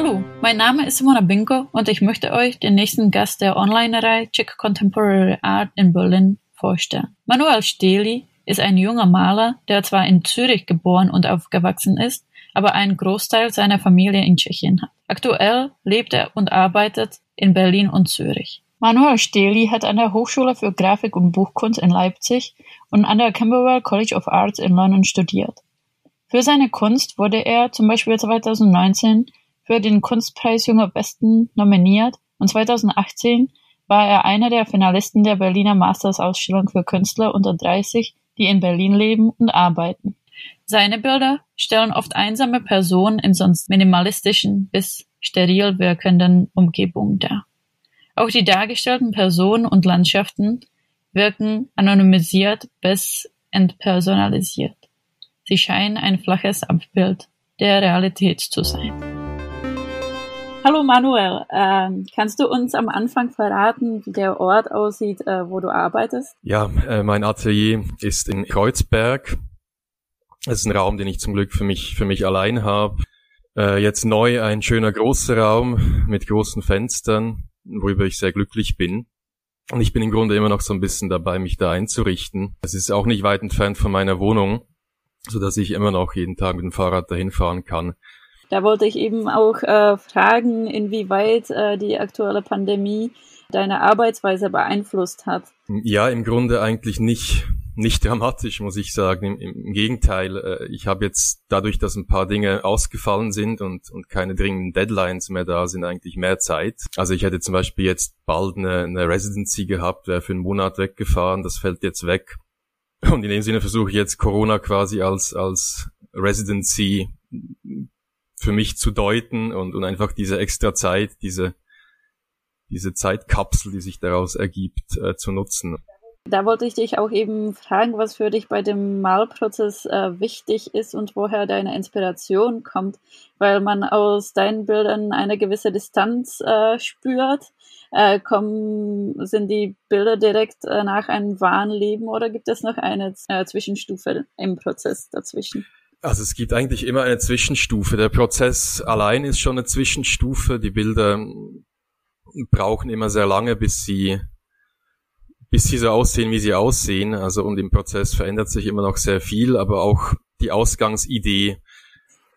Hallo, mein Name ist Simona Binko und ich möchte euch den nächsten Gast der Online-Reihe Czech Contemporary Art in Berlin vorstellen. Manuel Steli ist ein junger Maler, der zwar in Zürich geboren und aufgewachsen ist, aber einen Großteil seiner Familie in Tschechien hat. Aktuell lebt er und arbeitet in Berlin und Zürich. Manuel Steli hat an der Hochschule für Grafik und Buchkunst in Leipzig und an der Camberwell College of Arts in London studiert. Für seine Kunst wurde er zum Beispiel 2019 für den Kunstpreis Junger Westen nominiert und 2018 war er einer der Finalisten der Berliner Masters-Ausstellung für Künstler unter 30, die in Berlin leben und arbeiten. Seine Bilder stellen oft einsame Personen in sonst minimalistischen bis steril wirkenden Umgebungen dar. Auch die dargestellten Personen und Landschaften wirken anonymisiert bis entpersonalisiert. Sie scheinen ein flaches Abbild der Realität zu sein. Hallo Manuel, ähm, kannst du uns am Anfang verraten, wie der Ort aussieht, äh, wo du arbeitest? Ja, äh, mein Atelier ist in Kreuzberg. Es ist ein Raum, den ich zum Glück für mich für mich allein habe. Äh, jetzt neu ein schöner großer Raum mit großen Fenstern, worüber ich sehr glücklich bin. Und ich bin im Grunde immer noch so ein bisschen dabei, mich da einzurichten. Es ist auch nicht weit entfernt von meiner Wohnung, so dass ich immer noch jeden Tag mit dem Fahrrad dahin fahren kann. Da wollte ich eben auch äh, fragen, inwieweit äh, die aktuelle Pandemie deine Arbeitsweise beeinflusst hat. Ja, im Grunde eigentlich nicht nicht dramatisch, muss ich sagen. Im, im Gegenteil, äh, ich habe jetzt dadurch, dass ein paar Dinge ausgefallen sind und, und keine dringenden Deadlines mehr da sind, eigentlich mehr Zeit. Also ich hätte zum Beispiel jetzt bald eine, eine Residency gehabt, wäre für einen Monat weggefahren, das fällt jetzt weg. Und in dem Sinne versuche ich jetzt Corona quasi als, als Residency für mich zu deuten und, und einfach diese extra Zeit, diese, diese Zeitkapsel, die sich daraus ergibt, äh, zu nutzen. Da wollte ich dich auch eben fragen, was für dich bei dem Malprozess äh, wichtig ist und woher deine Inspiration kommt, weil man aus deinen Bildern eine gewisse Distanz äh, spürt. Äh, kommen, sind die Bilder direkt äh, nach einem wahren Leben oder gibt es noch eine äh, Zwischenstufe im Prozess dazwischen? Also es gibt eigentlich immer eine Zwischenstufe. Der Prozess allein ist schon eine Zwischenstufe. Die Bilder brauchen immer sehr lange, bis sie bis sie so aussehen, wie sie aussehen. Also und im Prozess verändert sich immer noch sehr viel, aber auch die Ausgangsidee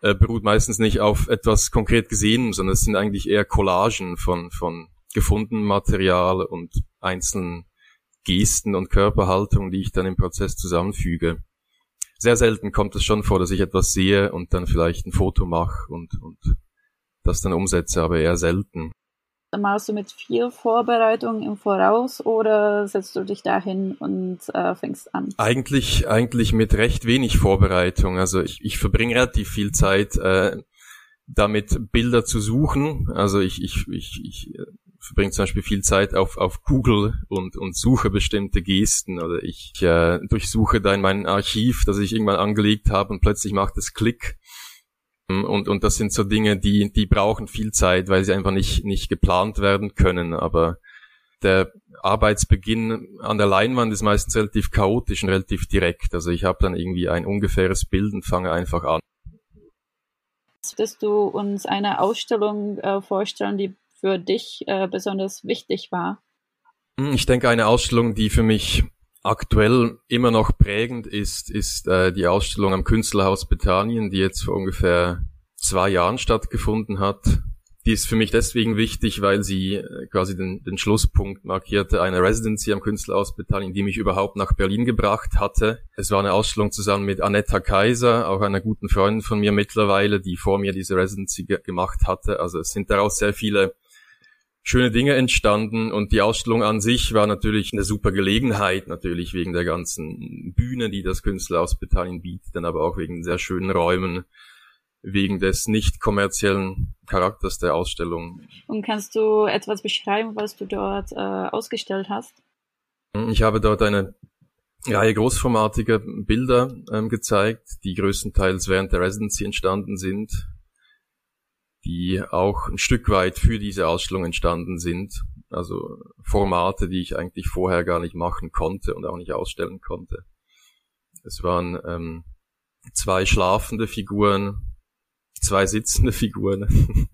äh, beruht meistens nicht auf etwas konkret Gesehenem, sondern es sind eigentlich eher Collagen von, von gefundenem Material und einzelnen Gesten und Körperhaltungen, die ich dann im Prozess zusammenfüge. Sehr selten kommt es schon vor, dass ich etwas sehe und dann vielleicht ein Foto mache und, und das dann umsetze, aber eher selten. Malst du mit viel Vorbereitung im Voraus oder setzt du dich dahin und äh, fängst an? Eigentlich, eigentlich mit recht wenig Vorbereitung. Also ich, ich verbringe relativ viel Zeit äh, damit, Bilder zu suchen. Also ich, ich, ich, ich äh, verbringe zum Beispiel viel Zeit auf, auf Google und, und suche bestimmte Gesten oder ich äh, durchsuche da in mein Archiv, das ich irgendwann angelegt habe und plötzlich macht es Klick und, und das sind so Dinge, die, die brauchen viel Zeit, weil sie einfach nicht, nicht geplant werden können. Aber der Arbeitsbeginn an der Leinwand ist meistens relativ chaotisch und relativ direkt. Also ich habe dann irgendwie ein ungefähres Bild und fange einfach an. Würdest du uns eine Ausstellung äh, vorstellen, die für dich äh, besonders wichtig war? Hm, ich denke, eine Ausstellung, die für mich aktuell immer noch prägend ist, ist äh, die Ausstellung am Künstlerhaus Bethanien, die jetzt vor ungefähr zwei Jahren stattgefunden hat. Die ist für mich deswegen wichtig, weil sie äh, quasi den, den Schlusspunkt markierte einer Residency am Künstlerhaus Bethanien, die mich überhaupt nach Berlin gebracht hatte. Es war eine Ausstellung zusammen mit Anetta Kaiser, auch einer guten Freundin von mir mittlerweile, die vor mir diese Residency ge gemacht hatte. Also es sind daraus sehr viele schöne Dinge entstanden und die Ausstellung an sich war natürlich eine super Gelegenheit, natürlich wegen der ganzen Bühne, die das Künstlerhaus Bethanien bietet, dann aber auch wegen sehr schönen Räumen, wegen des nicht kommerziellen Charakters der Ausstellung. Und kannst du etwas beschreiben, was du dort äh, ausgestellt hast? Ich habe dort eine Reihe großformatiger Bilder ähm, gezeigt, die größtenteils während der Residency entstanden sind die auch ein Stück weit für diese Ausstellung entstanden sind. Also Formate, die ich eigentlich vorher gar nicht machen konnte und auch nicht ausstellen konnte. Es waren ähm, zwei schlafende Figuren, zwei sitzende Figuren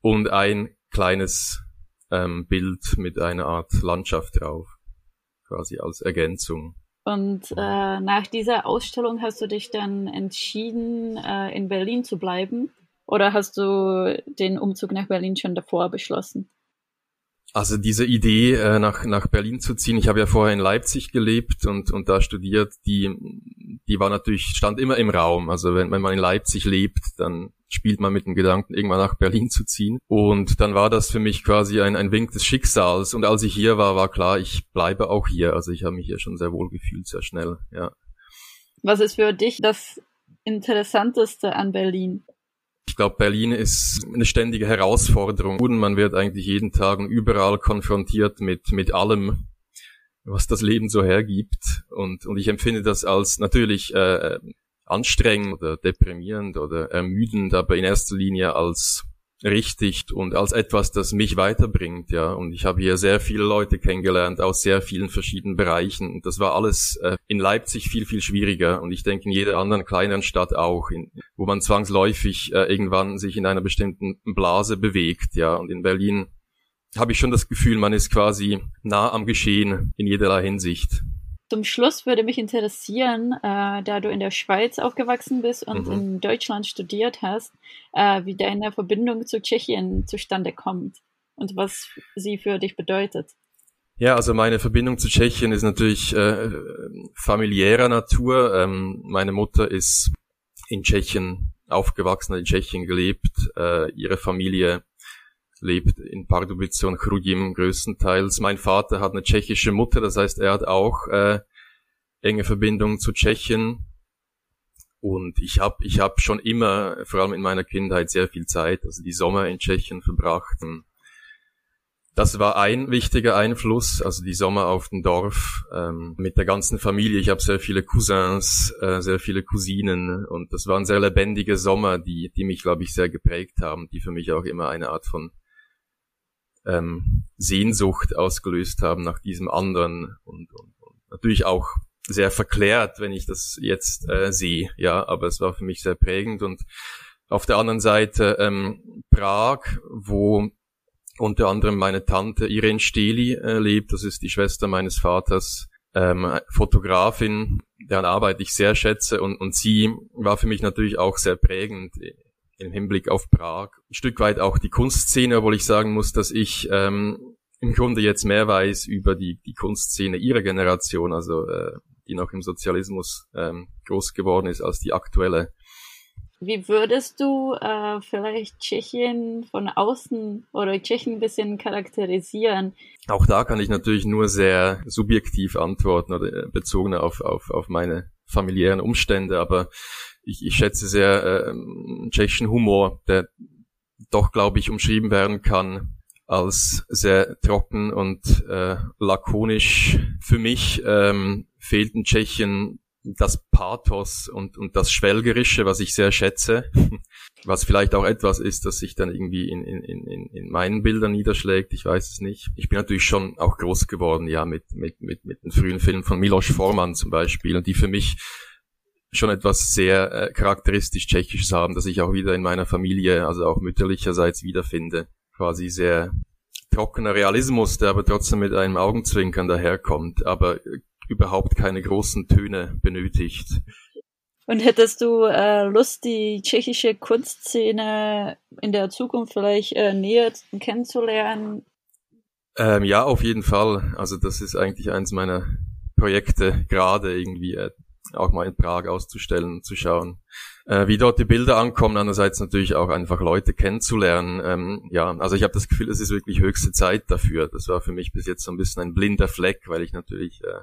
und ein kleines ähm, Bild mit einer Art Landschaft drauf, quasi als Ergänzung. Und äh, nach dieser Ausstellung hast du dich dann entschieden, äh, in Berlin zu bleiben? Oder hast du den Umzug nach Berlin schon davor beschlossen? Also diese Idee, äh, nach, nach Berlin zu ziehen, ich habe ja vorher in Leipzig gelebt und, und da studiert, die, die war natürlich, stand immer im Raum. Also wenn, wenn man in Leipzig lebt, dann spielt man mit dem Gedanken, irgendwann nach Berlin zu ziehen. Und dann war das für mich quasi ein, ein Wink des Schicksals. Und als ich hier war, war klar, ich bleibe auch hier. Also ich habe mich hier schon sehr wohl gefühlt, sehr schnell, ja. Was ist für dich das Interessanteste an Berlin? Ich glaube, Berlin ist eine ständige Herausforderung. Man wird eigentlich jeden Tag und überall konfrontiert mit, mit allem, was das Leben so hergibt. Und, und ich empfinde das als natürlich äh, anstrengend oder deprimierend oder ermüdend, aber in erster Linie als richtig und als etwas, das mich weiterbringt, ja. Und ich habe hier sehr viele Leute kennengelernt aus sehr vielen verschiedenen Bereichen. Und das war alles äh, in Leipzig viel, viel schwieriger. Und ich denke in jeder anderen kleineren Stadt auch, in, wo man zwangsläufig äh, irgendwann sich in einer bestimmten Blase bewegt, ja. Und in Berlin habe ich schon das Gefühl, man ist quasi nah am Geschehen in jederlei Hinsicht. Zum Schluss würde mich interessieren, äh, da du in der Schweiz aufgewachsen bist und mhm. in Deutschland studiert hast, äh, wie deine Verbindung zu Tschechien zustande kommt und was sie für dich bedeutet. Ja, also meine Verbindung zu Tschechien ist natürlich äh, familiärer Natur. Ähm, meine Mutter ist in Tschechien aufgewachsen, in Tschechien gelebt. Äh, ihre Familie lebt in Pardubice und Chrudim größtenteils. Mein Vater hat eine tschechische Mutter, das heißt, er hat auch äh, enge Verbindungen zu Tschechien. Und ich habe ich hab schon immer, vor allem in meiner Kindheit, sehr viel Zeit, also die Sommer in Tschechien verbracht. Das war ein wichtiger Einfluss, also die Sommer auf dem Dorf ähm, mit der ganzen Familie. Ich habe sehr viele Cousins, äh, sehr viele Cousinen und das waren sehr lebendige Sommer, die, die mich, glaube ich, sehr geprägt haben, die für mich auch immer eine Art von ähm, Sehnsucht ausgelöst haben nach diesem anderen und, und, und natürlich auch sehr verklärt, wenn ich das jetzt äh, sehe, ja, aber es war für mich sehr prägend. Und auf der anderen Seite ähm, Prag, wo unter anderem meine Tante Irene Steli äh, lebt, das ist die Schwester meines Vaters, ähm, Fotografin, deren Arbeit ich sehr schätze. Und, und sie war für mich natürlich auch sehr prägend im Hinblick auf Prag. Ein Stück weit auch die Kunstszene, obwohl ich sagen muss, dass ich ähm, im Grunde jetzt mehr weiß über die, die Kunstszene ihrer Generation, also äh, die noch im Sozialismus ähm, groß geworden ist, als die aktuelle. Wie würdest du äh, vielleicht Tschechien von außen oder Tschechien ein bisschen charakterisieren? Auch da kann ich natürlich nur sehr subjektiv antworten oder äh, bezogen auf, auf, auf meine familiären Umstände, aber ich, ich schätze sehr äh, tschechischen Humor, der doch, glaube ich, umschrieben werden kann als sehr trocken und äh, lakonisch. Für mich ähm, fehlt in Tschechien das Pathos und, und das Schwelgerische, was ich sehr schätze, was vielleicht auch etwas ist, das sich dann irgendwie in, in, in, in meinen Bildern niederschlägt, ich weiß es nicht. Ich bin natürlich schon auch groß geworden, ja, mit, mit, mit, mit den frühen Filmen von Milos Forman zum Beispiel, und die für mich schon etwas sehr äh, charakteristisch Tschechisches haben, das ich auch wieder in meiner Familie, also auch mütterlicherseits wiederfinde. Quasi sehr trockener Realismus, der aber trotzdem mit einem Augenzwinkern daherkommt, aber äh, überhaupt keine großen Töne benötigt. Und hättest du äh, Lust, die tschechische Kunstszene in der Zukunft vielleicht äh, näher kennenzulernen? Ähm, ja, auf jeden Fall. Also das ist eigentlich eins meiner Projekte, gerade irgendwie äh, auch mal in Prag auszustellen und zu schauen, äh, wie dort die Bilder ankommen. Andererseits natürlich auch einfach Leute kennenzulernen. Ähm, ja, also ich habe das Gefühl, es ist wirklich höchste Zeit dafür. Das war für mich bis jetzt so ein bisschen ein blinder Fleck, weil ich natürlich äh,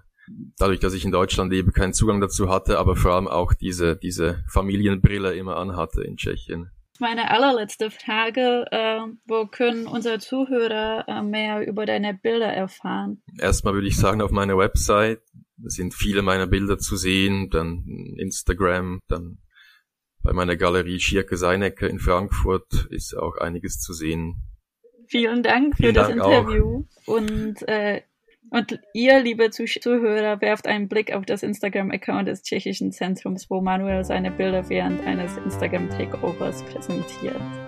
dadurch, dass ich in Deutschland lebe, keinen Zugang dazu hatte, aber vor allem auch diese diese Familienbrille immer anhatte in Tschechien. Meine allerletzte Frage, äh, wo können unsere Zuhörer äh, mehr über deine Bilder erfahren? Erstmal würde ich sagen, auf meiner Website sind viele meiner Bilder zu sehen, dann Instagram, dann bei meiner Galerie Schierke Seinecker in Frankfurt ist auch einiges zu sehen. Vielen Dank für Vielen das Dank Interview auch. und äh, und ihr, liebe Zuhörer, werft einen Blick auf das Instagram-Account des Tschechischen Zentrums, wo Manuel seine Bilder während eines Instagram-Takeovers präsentiert.